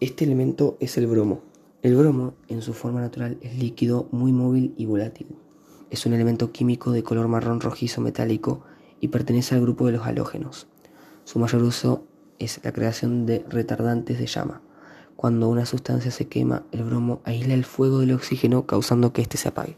Este elemento es el bromo. El bromo, en su forma natural, es líquido muy móvil y volátil. Es un elemento químico de color marrón rojizo metálico y pertenece al grupo de los halógenos. Su mayor uso es la creación de retardantes de llama. Cuando una sustancia se quema, el bromo aísla el fuego del oxígeno causando que éste se apague.